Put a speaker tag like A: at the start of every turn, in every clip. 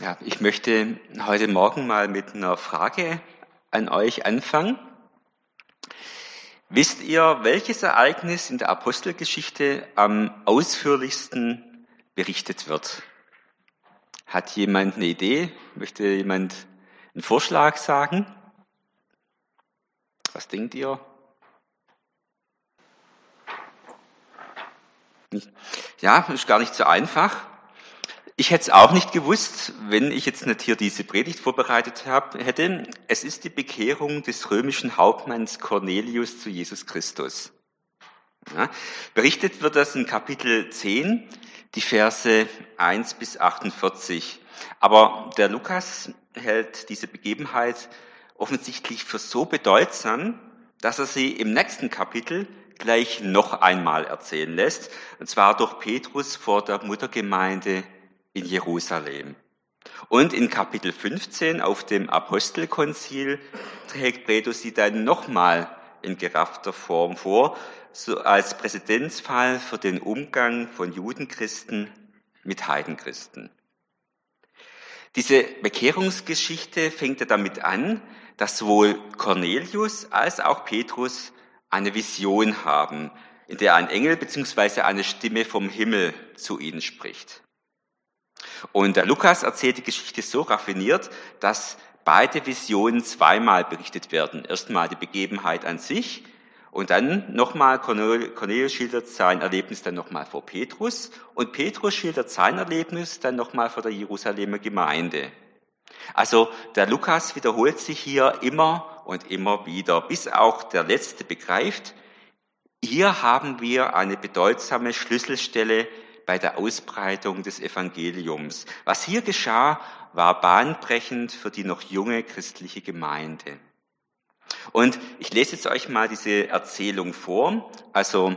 A: Ja, ich möchte heute Morgen mal mit einer Frage an euch anfangen. Wisst ihr, welches Ereignis in der Apostelgeschichte am ausführlichsten berichtet wird? Hat jemand eine Idee? Möchte jemand einen Vorschlag sagen? Was denkt ihr? Ja, ist gar nicht so einfach. Ich hätte es auch nicht gewusst, wenn ich jetzt nicht hier diese Predigt vorbereitet hab, hätte. Es ist die Bekehrung des römischen Hauptmanns Cornelius zu Jesus Christus. Ja, berichtet wird das in Kapitel 10, die Verse 1 bis 48. Aber der Lukas hält diese Begebenheit offensichtlich für so bedeutsam, dass er sie im nächsten Kapitel gleich noch einmal erzählen lässt, und zwar durch Petrus vor der Muttergemeinde in Jerusalem. Und in Kapitel 15 auf dem Apostelkonzil trägt Petrus sie dann nochmal in geraffter Form vor, so als Präzedenzfall für den Umgang von Judenchristen mit Heidenchristen. Diese Bekehrungsgeschichte fängt ja damit an, dass sowohl Cornelius als auch Petrus eine Vision haben, in der ein Engel bzw. eine Stimme vom Himmel zu ihnen spricht. Und der Lukas erzählt die Geschichte so raffiniert, dass beide Visionen zweimal berichtet werden. Erstmal die Begebenheit an sich und dann nochmal Cornelius schildert sein Erlebnis dann nochmal vor Petrus und Petrus schildert sein Erlebnis dann nochmal vor der Jerusalemer Gemeinde. Also der Lukas wiederholt sich hier immer und immer wieder, bis auch der Letzte begreift, hier haben wir eine bedeutsame Schlüsselstelle bei der Ausbreitung des Evangeliums. Was hier geschah, war bahnbrechend für die noch junge christliche Gemeinde. Und ich lese jetzt euch mal diese Erzählung vor, also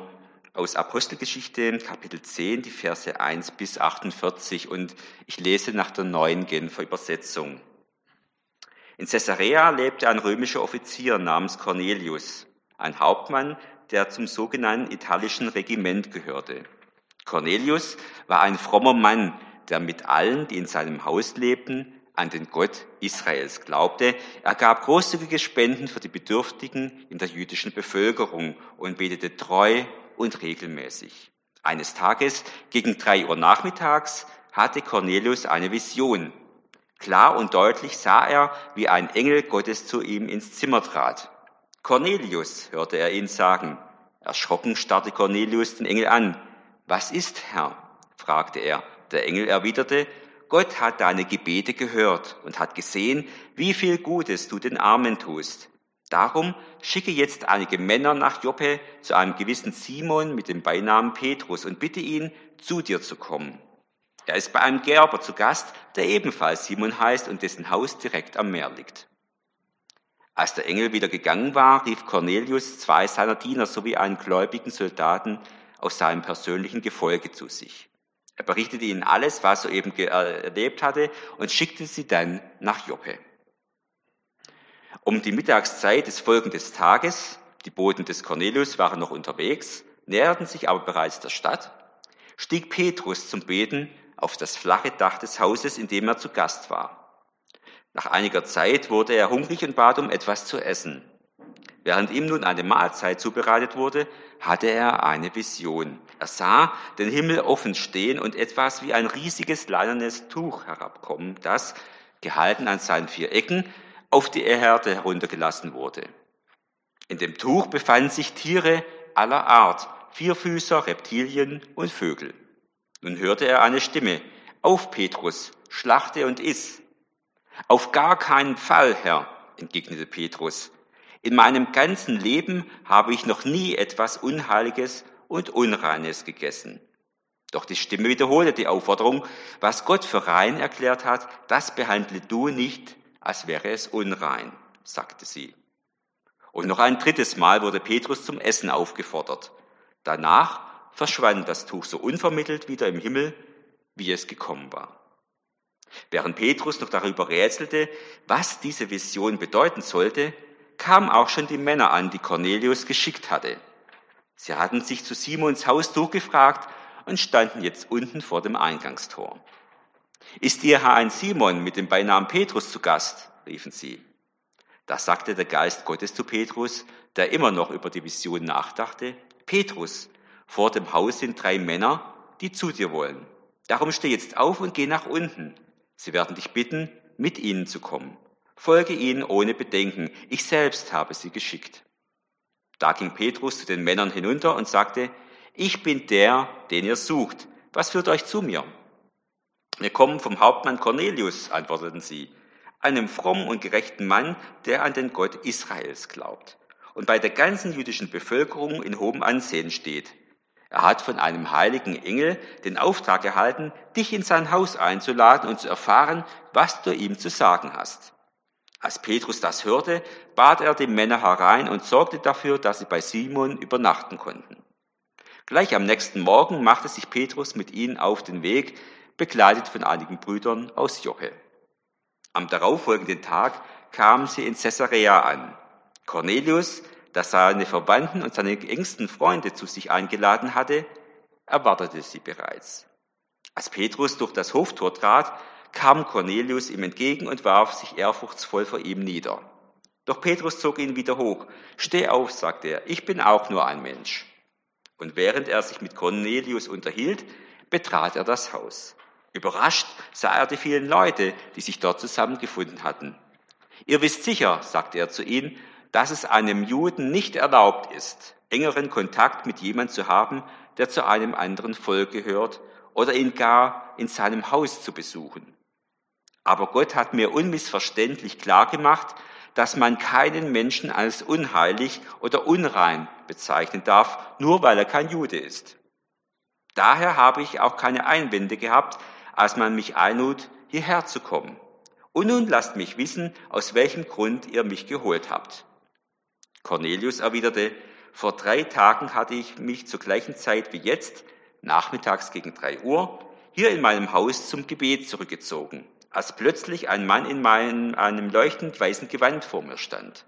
A: aus Apostelgeschichte Kapitel 10, die Verse 1 bis 48 und ich lese nach der neuen Genfer Übersetzung. In Caesarea lebte ein römischer Offizier namens Cornelius, ein Hauptmann, der zum sogenannten italischen Regiment gehörte. Cornelius war ein frommer Mann, der mit allen, die in seinem Haus lebten, an den Gott Israels glaubte. Er gab großzügige Spenden für die Bedürftigen in der jüdischen Bevölkerung und betete treu und regelmäßig. Eines Tages gegen drei Uhr nachmittags hatte Cornelius eine Vision. Klar und deutlich sah er, wie ein Engel Gottes zu ihm ins Zimmer trat. Cornelius, hörte er ihn sagen. Erschrocken starrte Cornelius den Engel an. Was ist, Herr? fragte er. Der Engel erwiderte, Gott hat deine Gebete gehört und hat gesehen, wie viel Gutes du den Armen tust. Darum schicke jetzt einige Männer nach Joppe zu einem gewissen Simon mit dem Beinamen Petrus und bitte ihn, zu dir zu kommen. Er ist bei einem Gerber zu Gast, der ebenfalls Simon heißt und dessen Haus direkt am Meer liegt. Als der Engel wieder gegangen war, rief Cornelius zwei seiner Diener sowie einen gläubigen Soldaten aus seinem persönlichen Gefolge zu sich. Er berichtete ihnen alles, was er eben erlebt hatte und schickte sie dann nach Joppe. Um die Mittagszeit des folgenden Tages, die Boten des Cornelius waren noch unterwegs, näherten sich aber bereits der Stadt, stieg Petrus zum Beten auf das flache Dach des Hauses, in dem er zu Gast war. Nach einiger Zeit wurde er hungrig und bat um etwas zu essen. Während ihm nun eine Mahlzeit zubereitet wurde, hatte er eine Vision. Er sah den Himmel offen stehen und etwas wie ein riesiges leinernes Tuch herabkommen, das, gehalten an seinen vier Ecken, auf die Erde heruntergelassen wurde. In dem Tuch befanden sich Tiere aller Art, Vierfüßer, Reptilien und Vögel. Nun hörte er eine Stimme, auf Petrus, schlachte und iss. Auf gar keinen Fall, Herr, entgegnete Petrus, in meinem ganzen Leben habe ich noch nie etwas Unheiliges und Unreines gegessen. Doch die Stimme wiederholte die Aufforderung, was Gott für rein erklärt hat, das behandle du nicht, als wäre es unrein, sagte sie. Und noch ein drittes Mal wurde Petrus zum Essen aufgefordert. Danach verschwand das Tuch so unvermittelt wieder im Himmel, wie es gekommen war. Während Petrus noch darüber rätselte, was diese Vision bedeuten sollte, kamen auch schon die Männer an, die Cornelius geschickt hatte. Sie hatten sich zu Simons Haus durchgefragt und standen jetzt unten vor dem Eingangstor. Ist Ihr Herr ein Simon mit dem Beinamen Petrus zu Gast? riefen sie. Da sagte der Geist Gottes zu Petrus, der immer noch über die Vision nachdachte, Petrus, vor dem Haus sind drei Männer, die zu dir wollen. Darum steh jetzt auf und geh nach unten. Sie werden dich bitten, mit ihnen zu kommen. Folge ihnen ohne Bedenken. Ich selbst habe sie geschickt. Da ging Petrus zu den Männern hinunter und sagte, ich bin der, den ihr sucht. Was führt euch zu mir? Wir kommen vom Hauptmann Cornelius, antworteten sie, einem frommen und gerechten Mann, der an den Gott Israels glaubt und bei der ganzen jüdischen Bevölkerung in hohem Ansehen steht. Er hat von einem heiligen Engel den Auftrag erhalten, dich in sein Haus einzuladen und zu erfahren, was du ihm zu sagen hast. Als Petrus das hörte, bat er die Männer herein und sorgte dafür, dass sie bei Simon übernachten konnten. Gleich am nächsten Morgen machte sich Petrus mit ihnen auf den Weg, begleitet von einigen Brüdern aus Joche. Am darauffolgenden Tag kamen sie in Caesarea an. Cornelius, der seine Verwandten und seine engsten Freunde zu sich eingeladen hatte, erwartete sie bereits. Als Petrus durch das Hoftor trat, kam Cornelius ihm entgegen und warf sich ehrfurchtsvoll vor ihm nieder. Doch Petrus zog ihn wieder hoch. Steh auf, sagte er, ich bin auch nur ein Mensch. Und während er sich mit Cornelius unterhielt, betrat er das Haus. Überrascht sah er die vielen Leute, die sich dort zusammengefunden hatten. Ihr wisst sicher, sagte er zu ihnen, dass es einem Juden nicht erlaubt ist, engeren Kontakt mit jemand zu haben, der zu einem anderen Volk gehört oder ihn gar in seinem Haus zu besuchen. Aber Gott hat mir unmissverständlich klar gemacht, dass man keinen Menschen als unheilig oder unrein bezeichnen darf, nur weil er kein Jude ist. Daher habe ich auch keine Einwände gehabt, als man mich einlud, hierher zu kommen. Und nun lasst mich wissen, aus welchem Grund ihr mich geholt habt. Cornelius erwiderte, vor drei Tagen hatte ich mich zur gleichen Zeit wie jetzt, nachmittags gegen drei Uhr, hier in meinem Haus zum Gebet zurückgezogen, als plötzlich ein Mann in meinem, einem leuchtend weißen Gewand vor mir stand.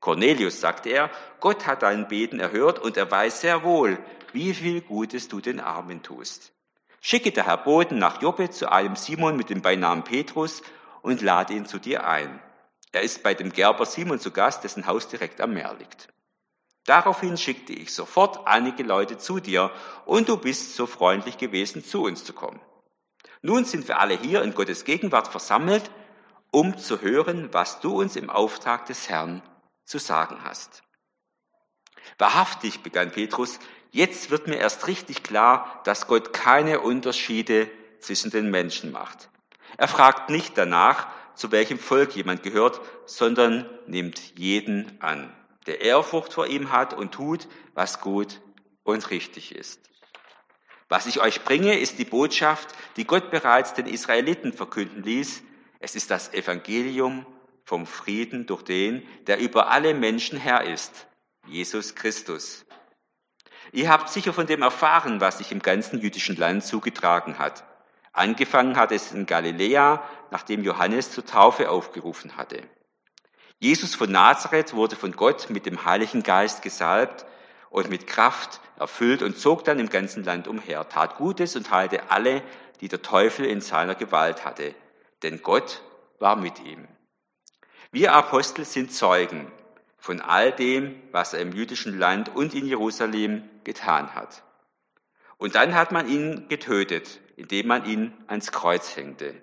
A: Cornelius, sagte er, Gott hat dein Beten erhört und er weiß sehr wohl, wie viel Gutes du den Armen tust. Schicke der Herr Boten nach Joppe zu einem Simon mit dem Beinamen Petrus und lade ihn zu dir ein. Er ist bei dem Gerber Simon zu Gast, dessen Haus direkt am Meer liegt. Daraufhin schickte ich sofort einige Leute zu dir und du bist so freundlich gewesen, zu uns zu kommen. Nun sind wir alle hier in Gottes Gegenwart versammelt, um zu hören, was du uns im Auftrag des Herrn zu sagen hast. Wahrhaftig, begann Petrus, jetzt wird mir erst richtig klar, dass Gott keine Unterschiede zwischen den Menschen macht. Er fragt nicht danach, zu welchem Volk jemand gehört, sondern nimmt jeden an, der Ehrfurcht vor ihm hat und tut, was gut und richtig ist. Was ich euch bringe, ist die Botschaft, die Gott bereits den Israeliten verkünden ließ. Es ist das Evangelium vom Frieden durch den, der über alle Menschen Herr ist, Jesus Christus. Ihr habt sicher von dem erfahren, was sich im ganzen jüdischen Land zugetragen hat. Angefangen hat es in Galiläa, nachdem Johannes zur Taufe aufgerufen hatte. Jesus von Nazareth wurde von Gott mit dem Heiligen Geist gesalbt und mit Kraft erfüllt und zog dann im ganzen Land umher, tat Gutes und heilte alle, die der Teufel in seiner Gewalt hatte, denn Gott war mit ihm. Wir Apostel sind Zeugen von all dem, was er im jüdischen Land und in Jerusalem getan hat. Und dann hat man ihn getötet, indem man ihn ans Kreuz hängte.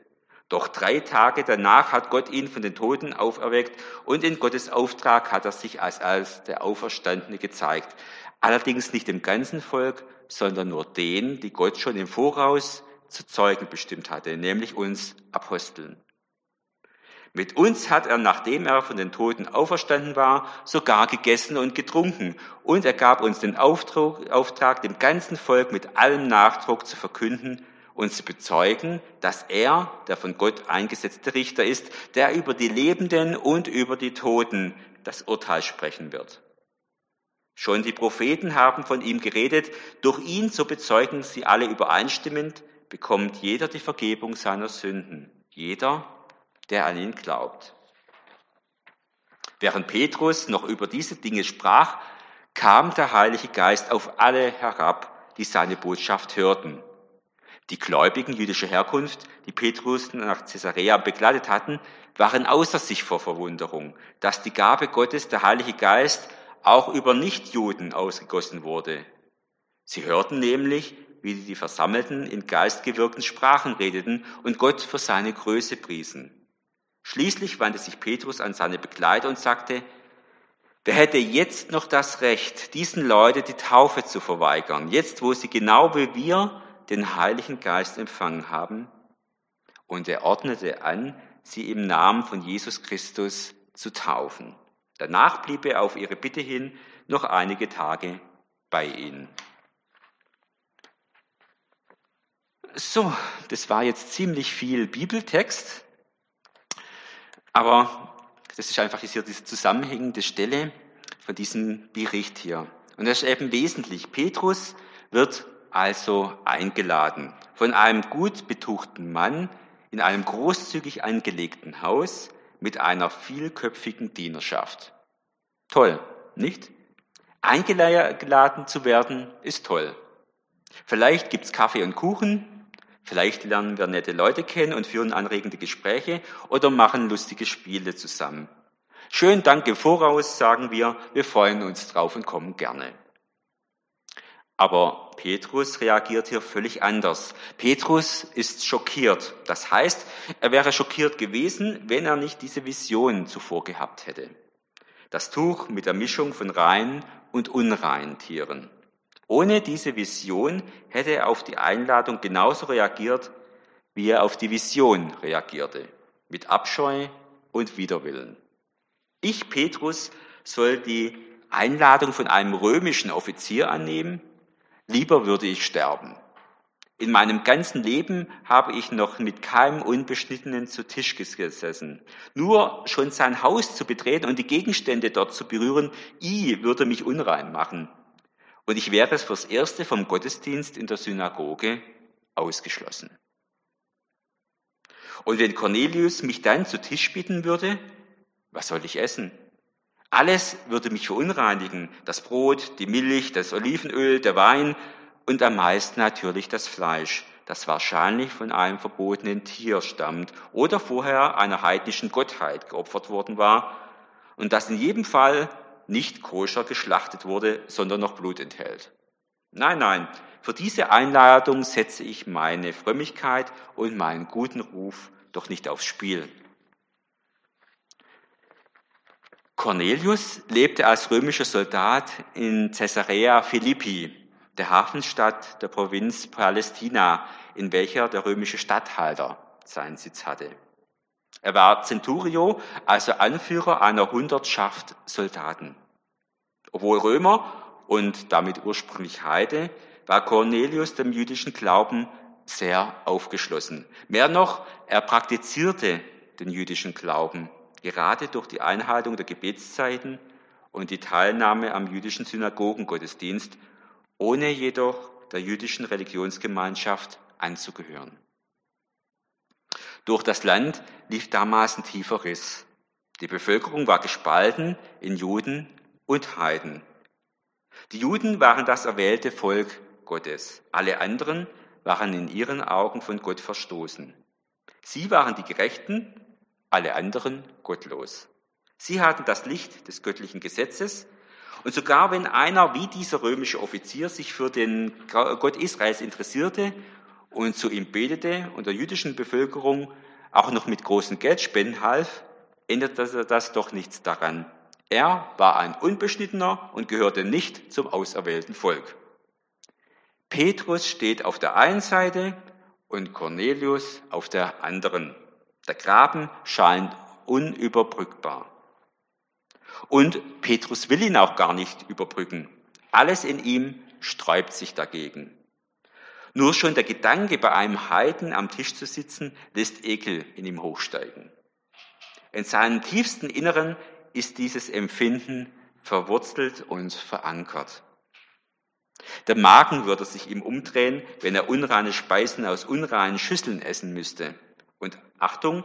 A: Doch drei Tage danach hat Gott ihn von den Toten auferweckt und in Gottes Auftrag hat er sich als, als der Auferstandene gezeigt. Allerdings nicht dem ganzen Volk, sondern nur denen, die Gott schon im Voraus zu Zeugen bestimmt hatte, nämlich uns Aposteln. Mit uns hat er, nachdem er von den Toten auferstanden war, sogar gegessen und getrunken. Und er gab uns den Auftrag, Auftrag, dem ganzen Volk mit allem Nachdruck zu verkünden und zu bezeugen, dass er, der von Gott eingesetzte Richter ist, der über die Lebenden und über die Toten das Urteil sprechen wird. Schon die Propheten haben von ihm geredet. Durch ihn, so bezeugen sie alle übereinstimmend, bekommt jeder die Vergebung seiner Sünden. Jeder, der an ihn glaubt. Während Petrus noch über diese Dinge sprach, kam der Heilige Geist auf alle herab, die seine Botschaft hörten. Die Gläubigen jüdischer Herkunft, die Petrus nach Caesarea begleitet hatten, waren außer sich vor Verwunderung, dass die Gabe Gottes, der Heilige Geist, auch über Nichtjuden ausgegossen wurde. Sie hörten nämlich, wie die Versammelten in geistgewirkten Sprachen redeten und Gott für seine Größe priesen. Schließlich wandte sich Petrus an seine Begleiter und sagte, wer hätte jetzt noch das Recht, diesen Leuten die Taufe zu verweigern, jetzt wo sie genau wie wir den Heiligen Geist empfangen haben? Und er ordnete an, sie im Namen von Jesus Christus zu taufen. Danach blieb er auf ihre Bitte hin noch einige Tage bei ihnen. So, das war jetzt ziemlich viel Bibeltext, aber das ist einfach hier diese zusammenhängende Stelle von diesem Bericht hier. Und das ist eben wesentlich. Petrus wird also eingeladen von einem gut betuchten Mann in einem großzügig angelegten Haus mit einer vielköpfigen Dienerschaft. Toll, nicht? Eingeladen zu werden ist toll. Vielleicht gibt's Kaffee und Kuchen, Vielleicht lernen wir nette Leute kennen und führen anregende Gespräche oder machen lustige Spiele zusammen. Schön, danke voraus, sagen wir, wir freuen uns drauf und kommen gerne. Aber Petrus reagiert hier völlig anders. Petrus ist schockiert. Das heißt, er wäre schockiert gewesen, wenn er nicht diese Vision zuvor gehabt hätte. Das Tuch mit der Mischung von reinen und unreinen Tieren. Ohne diese Vision hätte er auf die Einladung genauso reagiert, wie er auf die Vision reagierte, mit Abscheu und Widerwillen. Ich, Petrus, soll die Einladung von einem römischen Offizier annehmen? Lieber würde ich sterben. In meinem ganzen Leben habe ich noch mit keinem Unbeschnittenen zu Tisch gesessen. Nur schon sein Haus zu betreten und die Gegenstände dort zu berühren, i würde mich unrein machen. Und ich wäre es fürs Erste vom Gottesdienst in der Synagoge ausgeschlossen. Und wenn Cornelius mich dann zu Tisch bitten würde, was soll ich essen? Alles würde mich verunreinigen. Das Brot, die Milch, das Olivenöl, der Wein und am meisten natürlich das Fleisch, das wahrscheinlich von einem verbotenen Tier stammt oder vorher einer heidnischen Gottheit geopfert worden war und das in jedem Fall nicht koscher geschlachtet wurde, sondern noch Blut enthält. Nein, nein, für diese Einladung setze ich meine Frömmigkeit und meinen guten Ruf doch nicht aufs Spiel. Cornelius lebte als römischer Soldat in Caesarea Philippi, der Hafenstadt der Provinz Palästina, in welcher der römische Statthalter seinen Sitz hatte. Er war Centurio, also Anführer einer Hundertschaft Soldaten. Obwohl Römer und damit ursprünglich Heide, war Cornelius dem jüdischen Glauben sehr aufgeschlossen. Mehr noch, er praktizierte den jüdischen Glauben, gerade durch die Einhaltung der Gebetszeiten und die Teilnahme am jüdischen Synagogengottesdienst, ohne jedoch der jüdischen Religionsgemeinschaft anzugehören. Durch das Land lief damals ein tiefer Riss. Die Bevölkerung war gespalten in Juden und Heiden. Die Juden waren das erwählte Volk Gottes. Alle anderen waren in ihren Augen von Gott verstoßen. Sie waren die Gerechten, alle anderen gottlos. Sie hatten das Licht des göttlichen Gesetzes und sogar wenn einer wie dieser römische Offizier sich für den Gott Israels interessierte und zu ihm betete und der jüdischen Bevölkerung auch noch mit großen Geldspenden half, änderte das doch nichts daran. Er war ein Unbeschnittener und gehörte nicht zum auserwählten Volk. Petrus steht auf der einen Seite und Cornelius auf der anderen. Der Graben scheint unüberbrückbar. Und Petrus will ihn auch gar nicht überbrücken. Alles in ihm sträubt sich dagegen. Nur schon der Gedanke, bei einem Heiden am Tisch zu sitzen, lässt Ekel in ihm hochsteigen. In seinem tiefsten Inneren ist dieses Empfinden verwurzelt und verankert. Der Magen würde sich ihm umdrehen, wenn er unreine Speisen aus unreinen Schüsseln essen müsste. Und Achtung,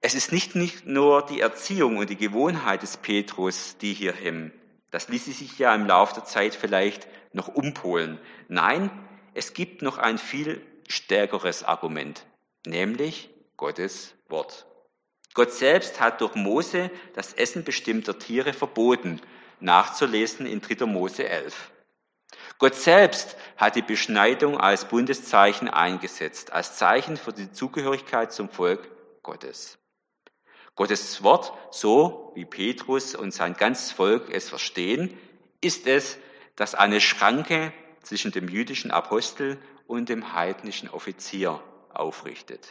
A: es ist nicht, nicht nur die Erziehung und die Gewohnheit des Petrus, die hier hemmen. Das ließe sich ja im Laufe der Zeit vielleicht noch umpolen. Nein, es gibt noch ein viel stärkeres Argument, nämlich Gottes Wort. Gott selbst hat durch Mose das Essen bestimmter Tiere verboten, nachzulesen in 3. Mose 11. Gott selbst hat die Beschneidung als Bundeszeichen eingesetzt, als Zeichen für die Zugehörigkeit zum Volk Gottes. Gottes Wort, so wie Petrus und sein ganzes Volk es verstehen, ist es, dass eine Schranke zwischen dem jüdischen Apostel und dem heidnischen Offizier aufrichtet.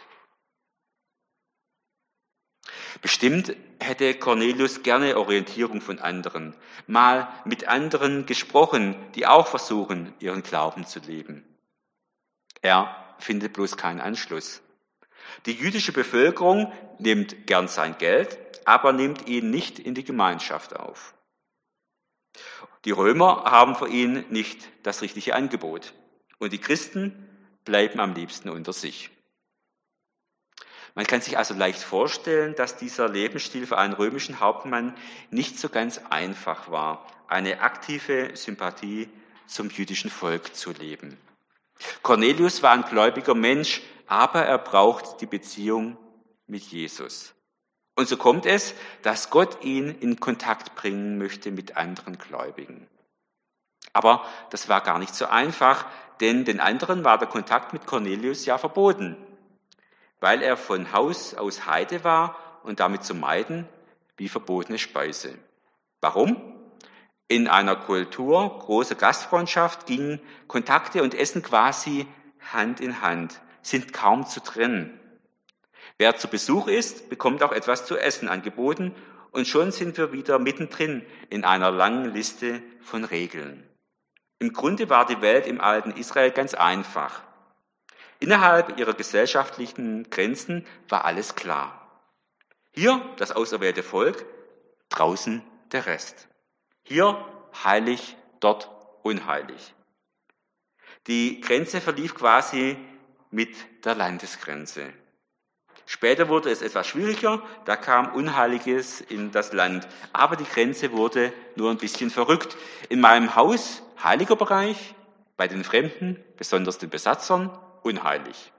A: Bestimmt hätte Cornelius gerne Orientierung von anderen, mal mit anderen gesprochen, die auch versuchen, ihren Glauben zu leben. Er findet bloß keinen Anschluss. Die jüdische Bevölkerung nimmt gern sein Geld, aber nimmt ihn nicht in die Gemeinschaft auf. Die Römer haben für ihn nicht das richtige Angebot und die Christen bleiben am liebsten unter sich. Man kann sich also leicht vorstellen, dass dieser Lebensstil für einen römischen Hauptmann nicht so ganz einfach war, eine aktive Sympathie zum jüdischen Volk zu leben. Cornelius war ein gläubiger Mensch, aber er braucht die Beziehung mit Jesus. Und so kommt es, dass Gott ihn in Kontakt bringen möchte mit anderen Gläubigen. Aber das war gar nicht so einfach, denn den anderen war der Kontakt mit Cornelius ja verboten weil er von Haus aus Heide war und damit zu meiden wie verbotene Speise. Warum? In einer Kultur großer Gastfreundschaft gingen Kontakte und Essen quasi Hand in Hand, sind kaum zu trennen. Wer zu Besuch ist, bekommt auch etwas zu essen angeboten und schon sind wir wieder mittendrin in einer langen Liste von Regeln. Im Grunde war die Welt im alten Israel ganz einfach. Innerhalb ihrer gesellschaftlichen Grenzen war alles klar. Hier das auserwählte Volk, draußen der Rest. Hier heilig, dort unheilig. Die Grenze verlief quasi mit der Landesgrenze. Später wurde es etwas schwieriger, da kam Unheiliges in das Land. Aber die Grenze wurde nur ein bisschen verrückt. In meinem Haus heiliger Bereich, bei den Fremden, besonders den Besatzern, unheilig.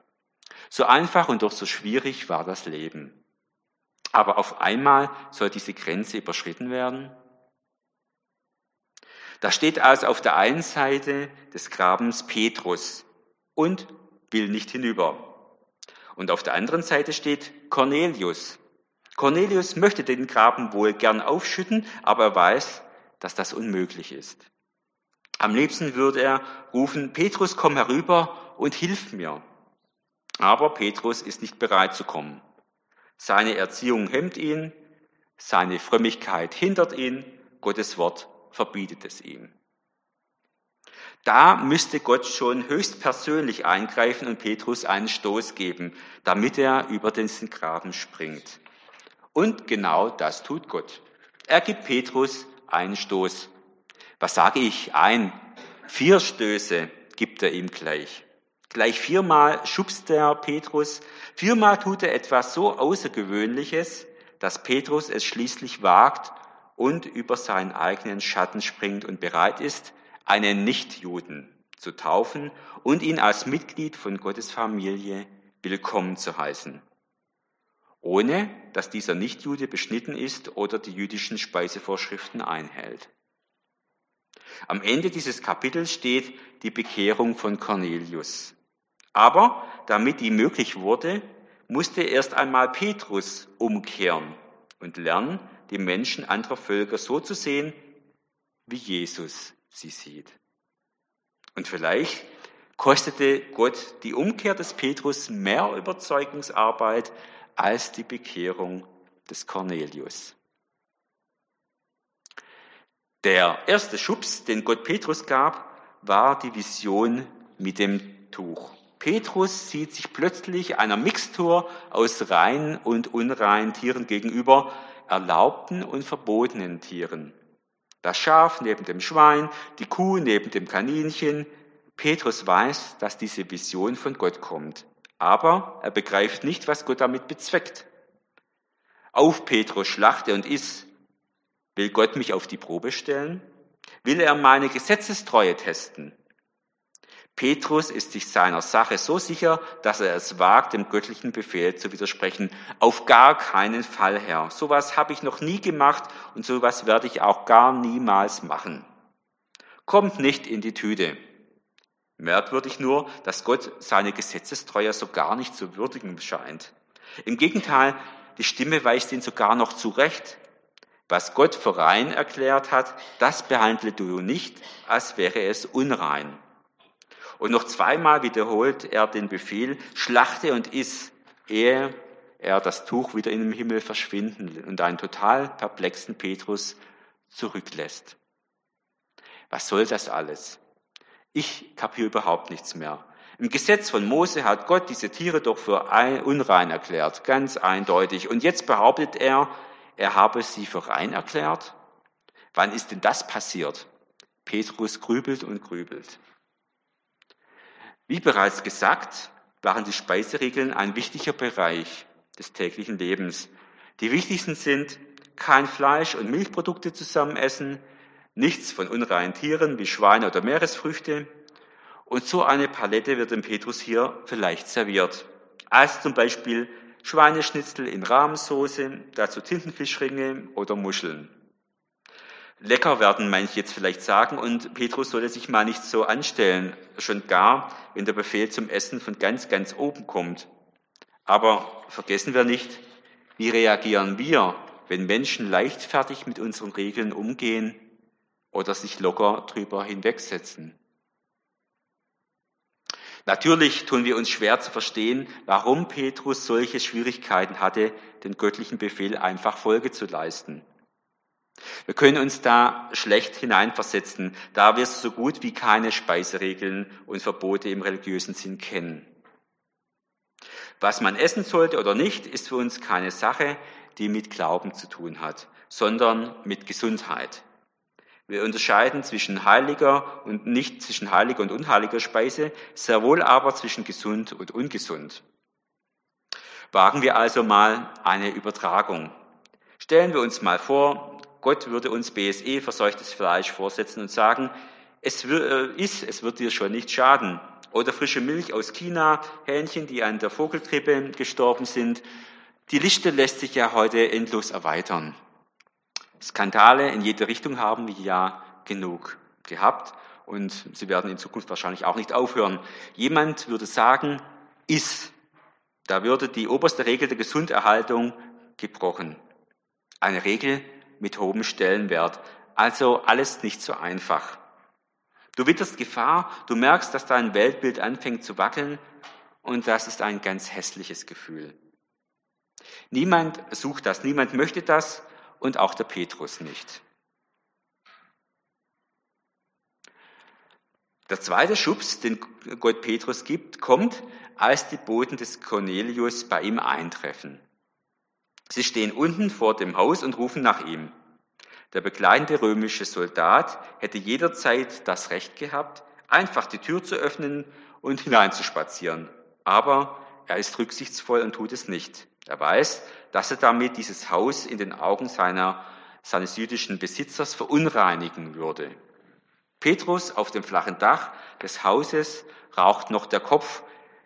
A: So einfach und doch so schwierig war das Leben. Aber auf einmal soll diese Grenze überschritten werden. Da steht also auf der einen Seite des Grabens Petrus und will nicht hinüber. Und auf der anderen Seite steht Cornelius. Cornelius möchte den Graben wohl gern aufschütten, aber er weiß, dass das unmöglich ist. Am liebsten würde er rufen, Petrus, komm herüber und hilf mir. Aber Petrus ist nicht bereit zu kommen. Seine Erziehung hemmt ihn, seine Frömmigkeit hindert ihn, Gottes Wort verbietet es ihm. Da müsste Gott schon höchstpersönlich eingreifen und Petrus einen Stoß geben, damit er über den Graben springt. Und genau das tut Gott. Er gibt Petrus einen Stoß. Was sage ich? Ein. Vier Stöße gibt er ihm gleich. Gleich viermal schubst der Petrus, viermal tut er etwas so Außergewöhnliches, dass Petrus es schließlich wagt und über seinen eigenen Schatten springt und bereit ist, einen Nichtjuden zu taufen und ihn als Mitglied von Gottes Familie willkommen zu heißen, ohne dass dieser Nichtjude beschnitten ist oder die jüdischen Speisevorschriften einhält. Am Ende dieses Kapitels steht die Bekehrung von Cornelius. Aber damit die möglich wurde, musste erst einmal Petrus umkehren und lernen, die Menschen anderer Völker so zu sehen, wie Jesus sie sieht. Und vielleicht kostete Gott die Umkehr des Petrus mehr Überzeugungsarbeit als die Bekehrung des Cornelius. Der erste Schubs, den Gott Petrus gab, war die Vision mit dem Tuch. Petrus sieht sich plötzlich einer Mixtur aus reinen und unreinen Tieren gegenüber, erlaubten und verbotenen Tieren. Das Schaf neben dem Schwein, die Kuh neben dem Kaninchen. Petrus weiß, dass diese Vision von Gott kommt, aber er begreift nicht, was Gott damit bezweckt. Auf Petrus, schlachte und iss. Will Gott mich auf die Probe stellen? Will er meine Gesetzestreue testen? Petrus ist sich seiner Sache so sicher, dass er es wagt, dem göttlichen Befehl zu widersprechen. Auf gar keinen Fall, Herr. Sowas habe ich noch nie gemacht und sowas werde ich auch gar niemals machen. Kommt nicht in die Tüte. Merkwürdig nur, dass Gott seine Gesetzestreue so gar nicht zu würdigen scheint. Im Gegenteil, die Stimme weist ihn sogar noch zurecht. Was Gott für rein erklärt hat, das behandle du nicht, als wäre es unrein. Und noch zweimal wiederholt er den Befehl, schlachte und iss, ehe er das Tuch wieder in den Himmel verschwinden und einen total perplexen Petrus zurücklässt. Was soll das alles? Ich kapiere überhaupt nichts mehr. Im Gesetz von Mose hat Gott diese Tiere doch für unrein erklärt, ganz eindeutig. Und jetzt behauptet er, er habe sie für rein erklärt. Wann ist denn das passiert? Petrus grübelt und grübelt. Wie bereits gesagt, waren die Speiseregeln ein wichtiger Bereich des täglichen Lebens. Die wichtigsten sind kein Fleisch und Milchprodukte zusammen essen, nichts von unreinen Tieren wie Schweine oder Meeresfrüchte. Und so eine Palette wird dem Petrus hier vielleicht serviert. Als zum Beispiel Schweineschnitzel in Rahmsoße, dazu Tintenfischringe oder Muscheln lecker werden manche jetzt vielleicht sagen und Petrus sollte sich mal nicht so anstellen, schon gar, wenn der Befehl zum Essen von ganz, ganz oben kommt. Aber vergessen wir nicht, wie reagieren wir, wenn Menschen leichtfertig mit unseren Regeln umgehen oder sich locker drüber hinwegsetzen. Natürlich tun wir uns schwer zu verstehen, warum Petrus solche Schwierigkeiten hatte, den göttlichen Befehl einfach Folge zu leisten. Wir können uns da schlecht hineinversetzen, da wir so gut wie keine Speiseregeln und Verbote im religiösen Sinn kennen. Was man essen sollte oder nicht, ist für uns keine Sache, die mit Glauben zu tun hat, sondern mit Gesundheit. Wir unterscheiden zwischen heiliger und nicht zwischen heiliger und unheiliger Speise, sehr wohl aber zwischen gesund und ungesund. Wagen wir also mal eine Übertragung. Stellen wir uns mal vor, Gott würde uns BSE verseuchtes Fleisch vorsetzen und sagen, es äh, ist, es wird dir schon nicht schaden. Oder frische Milch aus China, Hähnchen, die an der Vogelgrippe gestorben sind. Die Liste lässt sich ja heute endlos erweitern. Skandale in jede Richtung haben wir ja genug gehabt und sie werden in Zukunft wahrscheinlich auch nicht aufhören. Jemand würde sagen, ist. Da würde die oberste Regel der Gesunderhaltung gebrochen. Eine Regel, mit hohem Stellenwert. Also alles nicht so einfach. Du witterst Gefahr, du merkst, dass dein Weltbild anfängt zu wackeln und das ist ein ganz hässliches Gefühl. Niemand sucht das, niemand möchte das und auch der Petrus nicht. Der zweite Schubs, den Gott Petrus gibt, kommt, als die Boten des Cornelius bei ihm eintreffen. Sie stehen unten vor dem Haus und rufen nach ihm. Der begleitende römische Soldat hätte jederzeit das Recht gehabt, einfach die Tür zu öffnen und hineinzuspazieren. Aber er ist rücksichtsvoll und tut es nicht. Er weiß, dass er damit dieses Haus in den Augen seiner, seines jüdischen Besitzers verunreinigen würde. Petrus auf dem flachen Dach des Hauses raucht noch der Kopf,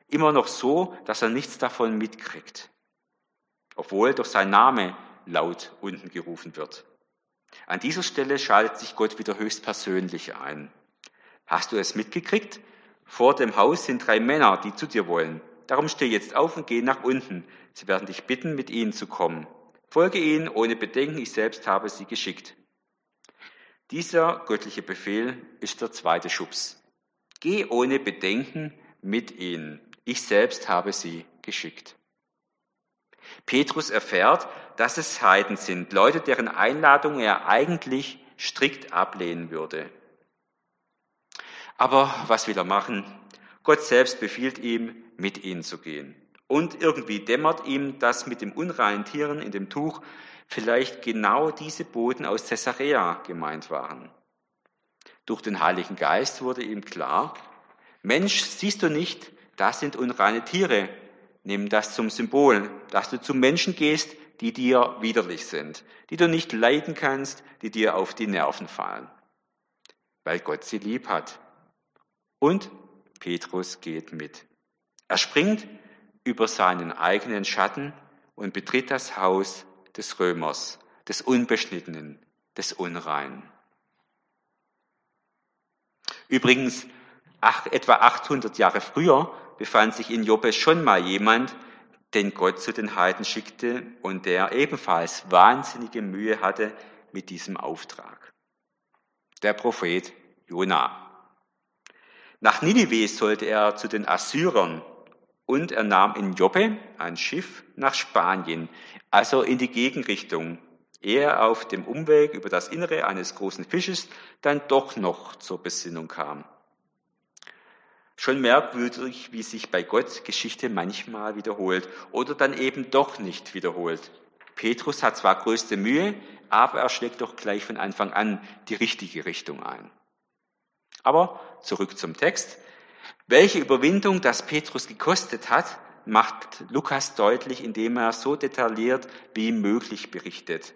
A: immer noch so, dass er nichts davon mitkriegt obwohl doch sein Name laut unten gerufen wird. An dieser Stelle schaltet sich Gott wieder höchstpersönlich ein. Hast du es mitgekriegt? Vor dem Haus sind drei Männer, die zu dir wollen. Darum steh jetzt auf und geh nach unten. Sie werden dich bitten, mit ihnen zu kommen. Folge ihnen ohne Bedenken, ich selbst habe sie geschickt. Dieser göttliche Befehl ist der zweite Schubs. Geh ohne Bedenken mit ihnen. Ich selbst habe sie geschickt. Petrus erfährt, dass es Heiden sind, Leute, deren Einladung er eigentlich strikt ablehnen würde. Aber was will er machen? Gott selbst befiehlt ihm, mit ihnen zu gehen. Und irgendwie dämmert ihm, dass mit dem unreinen Tieren in dem Tuch vielleicht genau diese Boten aus Caesarea gemeint waren. Durch den Heiligen Geist wurde ihm klar, Mensch, siehst du nicht, das sind unreine Tiere, Nimm das zum Symbol, dass du zu Menschen gehst, die dir widerlich sind, die du nicht leiden kannst, die dir auf die Nerven fallen, weil Gott sie lieb hat. Und Petrus geht mit. Er springt über seinen eigenen Schatten und betritt das Haus des Römers, des Unbeschnittenen, des Unreinen. Übrigens, ach, etwa 800 Jahre früher befand sich in Joppe schon mal jemand, den Gott zu den Heiden schickte und der ebenfalls wahnsinnige Mühe hatte mit diesem Auftrag. Der Prophet Jona. Nach Ninive sollte er zu den Assyrern und er nahm in Joppe ein Schiff nach Spanien, also in die Gegenrichtung, ehe er auf dem Umweg über das Innere eines großen Fisches dann doch noch zur Besinnung kam. Schon merkwürdig, wie sich bei Gott Geschichte manchmal wiederholt oder dann eben doch nicht wiederholt. Petrus hat zwar größte Mühe, aber er schlägt doch gleich von Anfang an die richtige Richtung ein. Aber zurück zum Text. Welche Überwindung das Petrus gekostet hat, macht Lukas deutlich, indem er so detailliert wie möglich berichtet.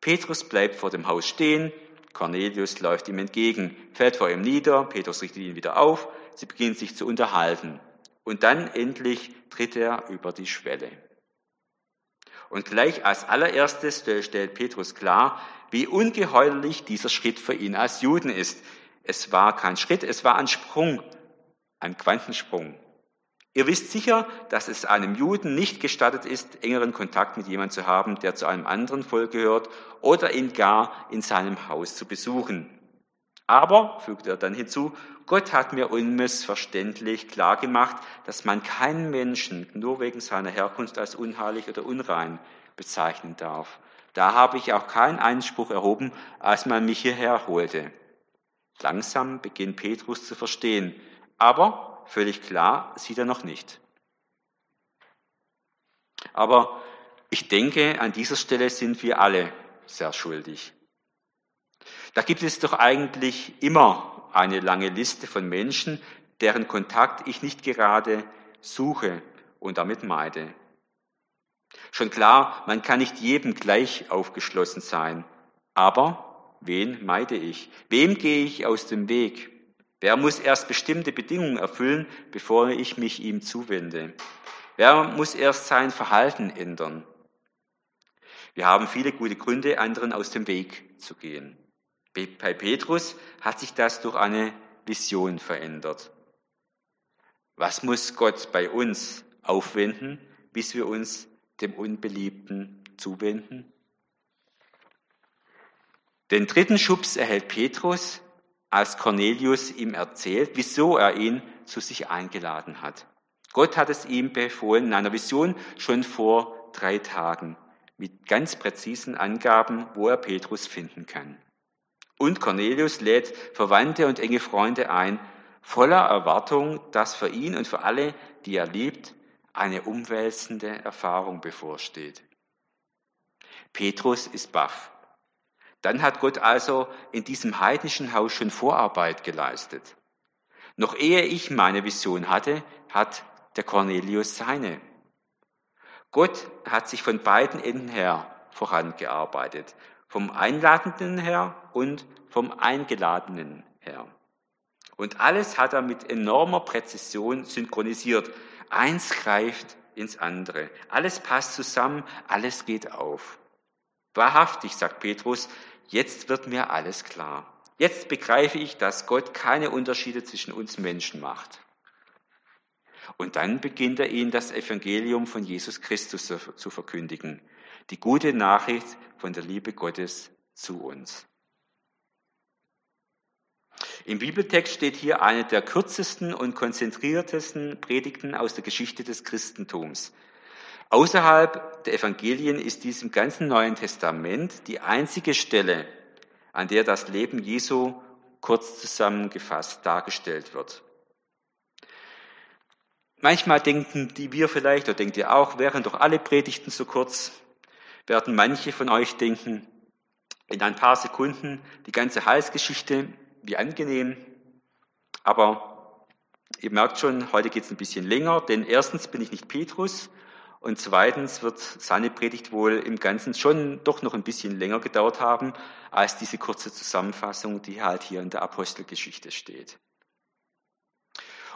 A: Petrus bleibt vor dem Haus stehen, Cornelius läuft ihm entgegen, fällt vor ihm nieder, Petrus richtet ihn wieder auf, sie beginnen sich zu unterhalten. Und dann endlich tritt er über die Schwelle. Und gleich als allererstes stellt Petrus klar, wie ungeheuerlich dieser Schritt für ihn als Juden ist. Es war kein Schritt, es war ein Sprung, ein Quantensprung. Ihr wisst sicher, dass es einem Juden nicht gestattet ist, engeren Kontakt mit jemandem zu haben, der zu einem anderen Volk gehört oder ihn gar in seinem Haus zu besuchen. Aber, fügt er dann hinzu, Gott hat mir unmissverständlich klar gemacht, dass man keinen Menschen nur wegen seiner Herkunft als unheilig oder unrein bezeichnen darf. Da habe ich auch keinen Einspruch erhoben, als man mich hierher holte. Langsam beginnt Petrus zu verstehen, aber völlig klar sieht er noch nicht. Aber ich denke, an dieser Stelle sind wir alle sehr schuldig. Da gibt es doch eigentlich immer eine lange Liste von Menschen, deren Kontakt ich nicht gerade suche und damit meide. Schon klar, man kann nicht jedem gleich aufgeschlossen sein, aber wen meide ich? Wem gehe ich aus dem Weg? Wer muss erst bestimmte Bedingungen erfüllen, bevor ich mich ihm zuwende? Wer muss erst sein Verhalten ändern? Wir haben viele gute Gründe, anderen aus dem Weg zu gehen. Bei Petrus hat sich das durch eine Vision verändert. Was muss Gott bei uns aufwenden, bis wir uns dem Unbeliebten zuwenden? Den dritten Schubs erhält Petrus, als Cornelius ihm erzählt, wieso er ihn zu sich eingeladen hat. Gott hat es ihm befohlen in einer Vision schon vor drei Tagen mit ganz präzisen Angaben, wo er Petrus finden kann. Und Cornelius lädt Verwandte und enge Freunde ein, voller Erwartung, dass für ihn und für alle, die er liebt, eine umwälzende Erfahrung bevorsteht. Petrus ist baff. Dann hat Gott also in diesem heidnischen Haus schon Vorarbeit geleistet. Noch ehe ich meine Vision hatte, hat der Cornelius seine. Gott hat sich von beiden Enden her vorangearbeitet vom Einladenden her und vom Eingeladenen her. Und alles hat er mit enormer Präzision synchronisiert. Eins greift ins andere. Alles passt zusammen, alles geht auf. Wahrhaftig, sagt Petrus, jetzt wird mir alles klar. Jetzt begreife ich, dass Gott keine Unterschiede zwischen uns Menschen macht. Und dann beginnt er ihnen das Evangelium von Jesus Christus zu verkündigen. Die gute Nachricht von der Liebe Gottes zu uns. Im Bibeltext steht hier eine der kürzesten und konzentriertesten Predigten aus der Geschichte des Christentums. Außerhalb der Evangelien ist dies im ganzen Neuen Testament die einzige Stelle, an der das Leben Jesu kurz zusammengefasst dargestellt wird. Manchmal denken die wir vielleicht, oder denkt ihr auch, wären doch alle Predigten so kurz werden manche von euch denken, in ein paar Sekunden die ganze Heilsgeschichte, wie angenehm. Aber ihr merkt schon, heute geht es ein bisschen länger, denn erstens bin ich nicht Petrus und zweitens wird seine Predigt wohl im Ganzen schon doch noch ein bisschen länger gedauert haben, als diese kurze Zusammenfassung, die halt hier in der Apostelgeschichte steht.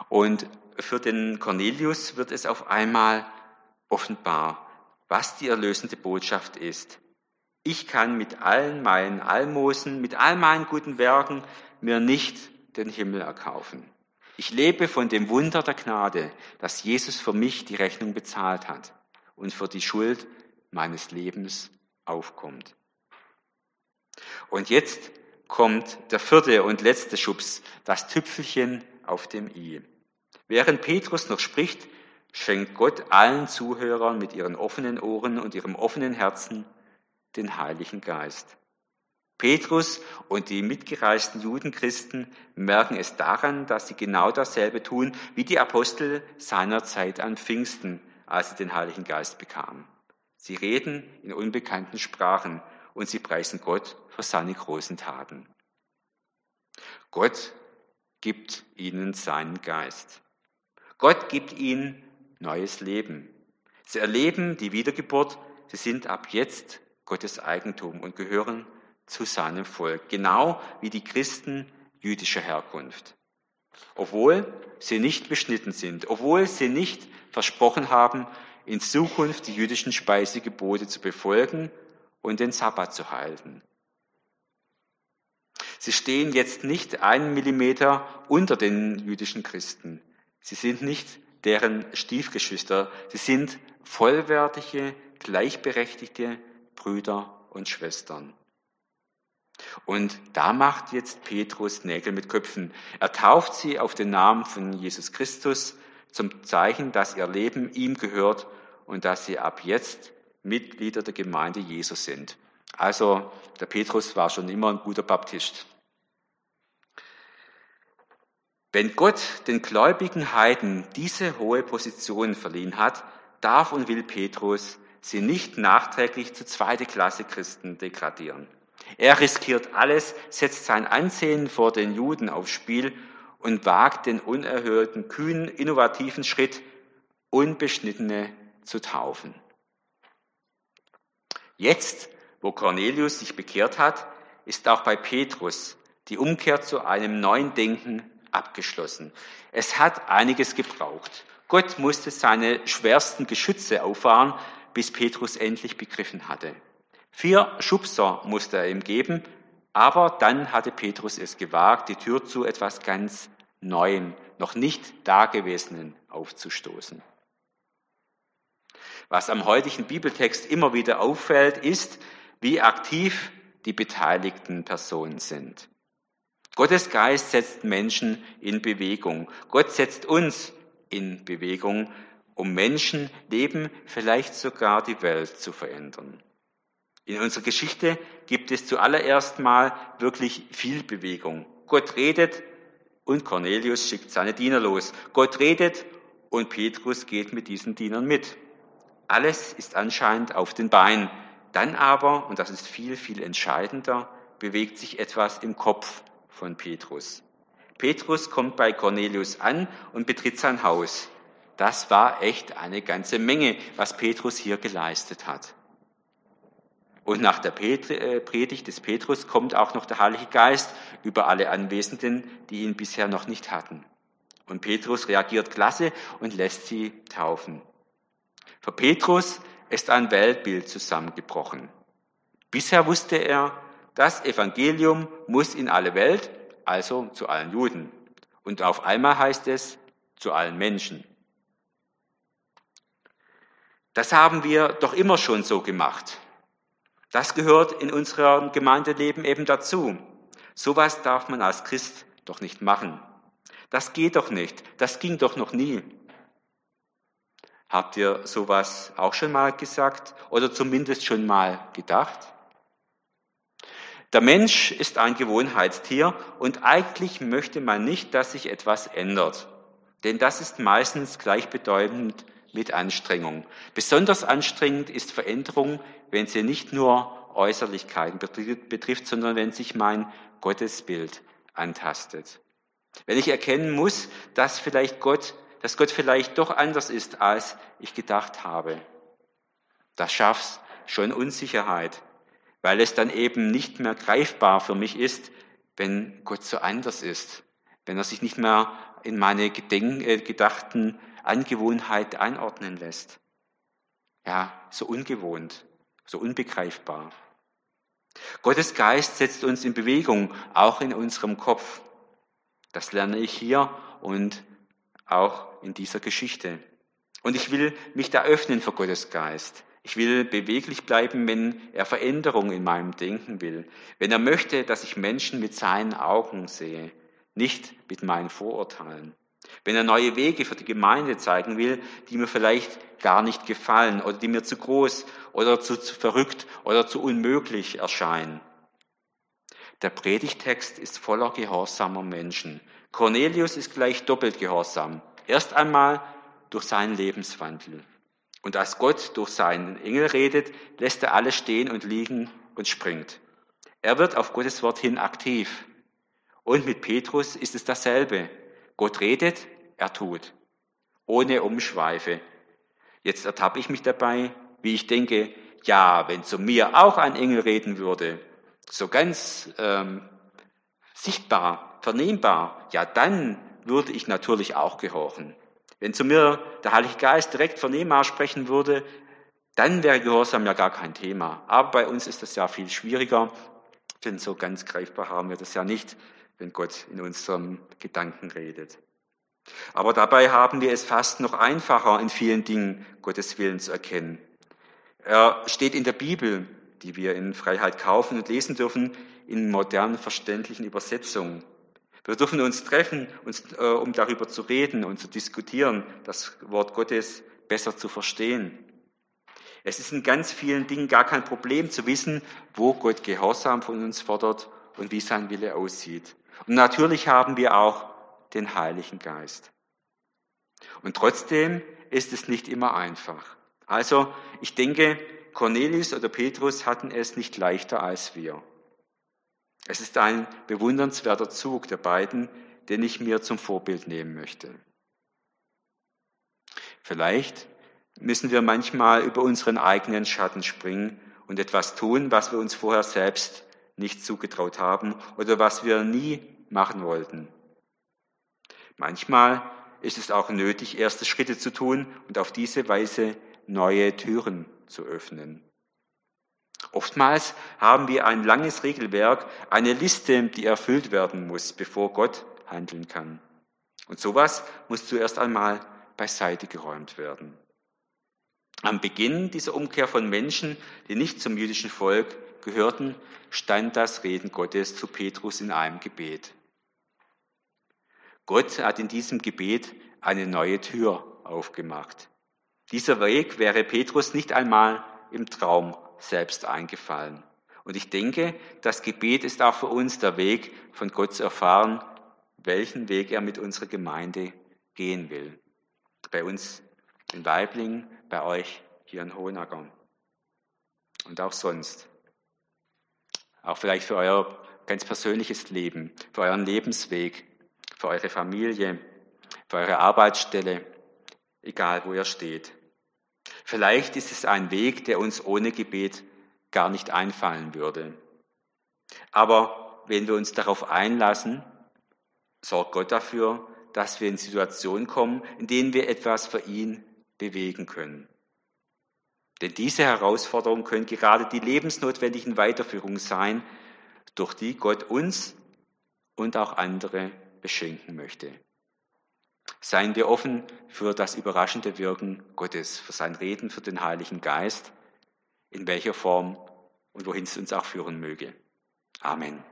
A: Und für den Cornelius wird es auf einmal offenbar, was die erlösende Botschaft ist. Ich kann mit allen meinen Almosen, mit all meinen guten Werken mir nicht den Himmel erkaufen. Ich lebe von dem Wunder der Gnade, dass Jesus für mich die Rechnung bezahlt hat und für die Schuld meines Lebens aufkommt. Und jetzt kommt der vierte und letzte Schubs, das Tüpfelchen auf dem I. Während Petrus noch spricht, schenkt Gott allen Zuhörern mit ihren offenen Ohren und ihrem offenen Herzen den Heiligen Geist. Petrus und die mitgereisten Judenchristen merken es daran, dass sie genau dasselbe tun wie die Apostel seiner Zeit an Pfingsten, als sie den Heiligen Geist bekamen. Sie reden in unbekannten Sprachen und sie preisen Gott für seine großen Taten. Gott gibt ihnen seinen Geist. Gott gibt ihnen neues Leben. Sie erleben die Wiedergeburt. Sie sind ab jetzt Gottes Eigentum und gehören zu seinem Volk, genau wie die Christen jüdischer Herkunft. Obwohl sie nicht beschnitten sind, obwohl sie nicht versprochen haben, in Zukunft die jüdischen Speisegebote zu befolgen und den Sabbat zu halten. Sie stehen jetzt nicht einen Millimeter unter den jüdischen Christen. Sie sind nicht deren Stiefgeschwister. Sie sind vollwertige, gleichberechtigte Brüder und Schwestern. Und da macht jetzt Petrus Nägel mit Köpfen. Er tauft sie auf den Namen von Jesus Christus zum Zeichen, dass ihr Leben ihm gehört und dass sie ab jetzt Mitglieder der Gemeinde Jesus sind. Also der Petrus war schon immer ein guter Baptist. Wenn Gott den gläubigen Heiden diese hohe Position verliehen hat, darf und will Petrus sie nicht nachträglich zu zweite Klasse Christen degradieren. Er riskiert alles, setzt sein Ansehen vor den Juden aufs Spiel und wagt den unerhörten, kühnen, innovativen Schritt, Unbeschnittene zu taufen. Jetzt, wo Cornelius sich bekehrt hat, ist auch bei Petrus die Umkehr zu einem neuen Denken abgeschlossen. Es hat einiges gebraucht. Gott musste seine schwersten Geschütze auffahren, bis Petrus endlich begriffen hatte. Vier Schubser musste er ihm geben, aber dann hatte Petrus es gewagt, die Tür zu etwas ganz Neuem, noch nicht Dagewesenen aufzustoßen. Was am heutigen Bibeltext immer wieder auffällt, ist, wie aktiv die beteiligten Personen sind. Gottes Geist setzt Menschen in Bewegung. Gott setzt uns in Bewegung, um Menschen, Leben, vielleicht sogar die Welt zu verändern. In unserer Geschichte gibt es zuallererst mal wirklich viel Bewegung. Gott redet und Cornelius schickt seine Diener los. Gott redet und Petrus geht mit diesen Dienern mit. Alles ist anscheinend auf den Beinen. Dann aber, und das ist viel, viel entscheidender, bewegt sich etwas im Kopf von Petrus. Petrus kommt bei Cornelius an und betritt sein Haus. Das war echt eine ganze Menge, was Petrus hier geleistet hat. Und nach der äh, Predigt des Petrus kommt auch noch der Heilige Geist über alle Anwesenden, die ihn bisher noch nicht hatten. Und Petrus reagiert klasse und lässt sie taufen. Für Petrus ist ein Weltbild zusammengebrochen. Bisher wusste er, das Evangelium muss in alle Welt, also zu allen Juden. Und auf einmal heißt es zu allen Menschen. Das haben wir doch immer schon so gemacht. Das gehört in unserem Gemeindeleben eben dazu. Sowas darf man als Christ doch nicht machen. Das geht doch nicht. Das ging doch noch nie. Habt ihr sowas auch schon mal gesagt oder zumindest schon mal gedacht? Der Mensch ist ein Gewohnheitstier und eigentlich möchte man nicht, dass sich etwas ändert. Denn das ist meistens gleichbedeutend mit Anstrengung. Besonders anstrengend ist Veränderung, wenn sie nicht nur Äußerlichkeiten betrifft, sondern wenn sich mein Gottesbild antastet. Wenn ich erkennen muss, dass vielleicht Gott, dass Gott vielleicht doch anders ist, als ich gedacht habe. Das schafft schon Unsicherheit, weil es dann eben nicht mehr greifbar für mich ist, wenn Gott so anders ist, wenn er sich nicht mehr in meine Gedenk äh, gedachten Angewohnheit einordnen lässt. Ja, so ungewohnt, so unbegreifbar. Gottes Geist setzt uns in Bewegung, auch in unserem Kopf. Das lerne ich hier und auch in dieser Geschichte. Und ich will mich da öffnen für Gottes Geist. Ich will beweglich bleiben, wenn er Veränderung in meinem Denken will. Wenn er möchte, dass ich Menschen mit seinen Augen sehe, nicht mit meinen Vorurteilen. Wenn er neue Wege für die Gemeinde zeigen will, die mir vielleicht gar nicht gefallen oder die mir zu groß oder zu, zu verrückt oder zu unmöglich erscheinen. Der Predigtext ist voller gehorsamer Menschen. Cornelius ist gleich doppelt gehorsam. Erst einmal durch seinen Lebenswandel. Und als Gott durch seinen Engel redet, lässt er alles stehen und liegen und springt. Er wird auf Gottes Wort hin aktiv. Und mit Petrus ist es dasselbe. Gott redet, er tut. Ohne Umschweife. Jetzt ertappe ich mich dabei, wie ich denke, ja, wenn zu mir auch ein Engel reden würde, so ganz ähm, sichtbar, vernehmbar, ja, dann würde ich natürlich auch gehorchen. Wenn zu mir der Heilige Geist direkt vernehmbar sprechen würde, dann wäre Gehorsam ja gar kein Thema. Aber bei uns ist das ja viel schwieriger, denn so ganz greifbar haben wir das ja nicht, wenn Gott in unserem Gedanken redet. Aber dabei haben wir es fast noch einfacher, in vielen Dingen Gottes Willen zu erkennen. Er steht in der Bibel, die wir in Freiheit kaufen und lesen dürfen, in modernen verständlichen Übersetzungen. Wir dürfen uns treffen, uns, äh, um darüber zu reden und zu diskutieren, das Wort Gottes besser zu verstehen. Es ist in ganz vielen Dingen gar kein Problem zu wissen, wo Gott Gehorsam von uns fordert und wie sein Wille aussieht. Und natürlich haben wir auch den Heiligen Geist. Und trotzdem ist es nicht immer einfach. Also ich denke, Cornelius oder Petrus hatten es nicht leichter als wir. Es ist ein bewundernswerter Zug der beiden, den ich mir zum Vorbild nehmen möchte. Vielleicht müssen wir manchmal über unseren eigenen Schatten springen und etwas tun, was wir uns vorher selbst nicht zugetraut haben oder was wir nie machen wollten. Manchmal ist es auch nötig, erste Schritte zu tun und auf diese Weise neue Türen zu öffnen. Oftmals haben wir ein langes Regelwerk, eine Liste, die erfüllt werden muss, bevor Gott handeln kann. Und sowas muss zuerst einmal beiseite geräumt werden. Am Beginn dieser Umkehr von Menschen, die nicht zum jüdischen Volk gehörten, stand das Reden Gottes zu Petrus in einem Gebet. Gott hat in diesem Gebet eine neue Tür aufgemacht. Dieser Weg wäre Petrus nicht einmal im Traum selbst eingefallen. Und ich denke, das Gebet ist auch für uns der Weg, von Gott zu erfahren, welchen Weg er mit unserer Gemeinde gehen will. Bei uns in Weibling, bei euch hier in Hohenacker und auch sonst. Auch vielleicht für euer ganz persönliches Leben, für euren Lebensweg, für eure Familie, für eure Arbeitsstelle, egal wo ihr steht. Vielleicht ist es ein Weg, der uns ohne Gebet gar nicht einfallen würde. Aber wenn wir uns darauf einlassen, sorgt Gott dafür, dass wir in Situationen kommen, in denen wir etwas für ihn bewegen können. Denn diese Herausforderungen können gerade die lebensnotwendigen Weiterführungen sein, durch die Gott uns und auch andere beschenken möchte. Seien wir offen für das überraschende Wirken Gottes, für sein Reden, für den Heiligen Geist, in welcher Form und wohin es uns auch führen möge. Amen.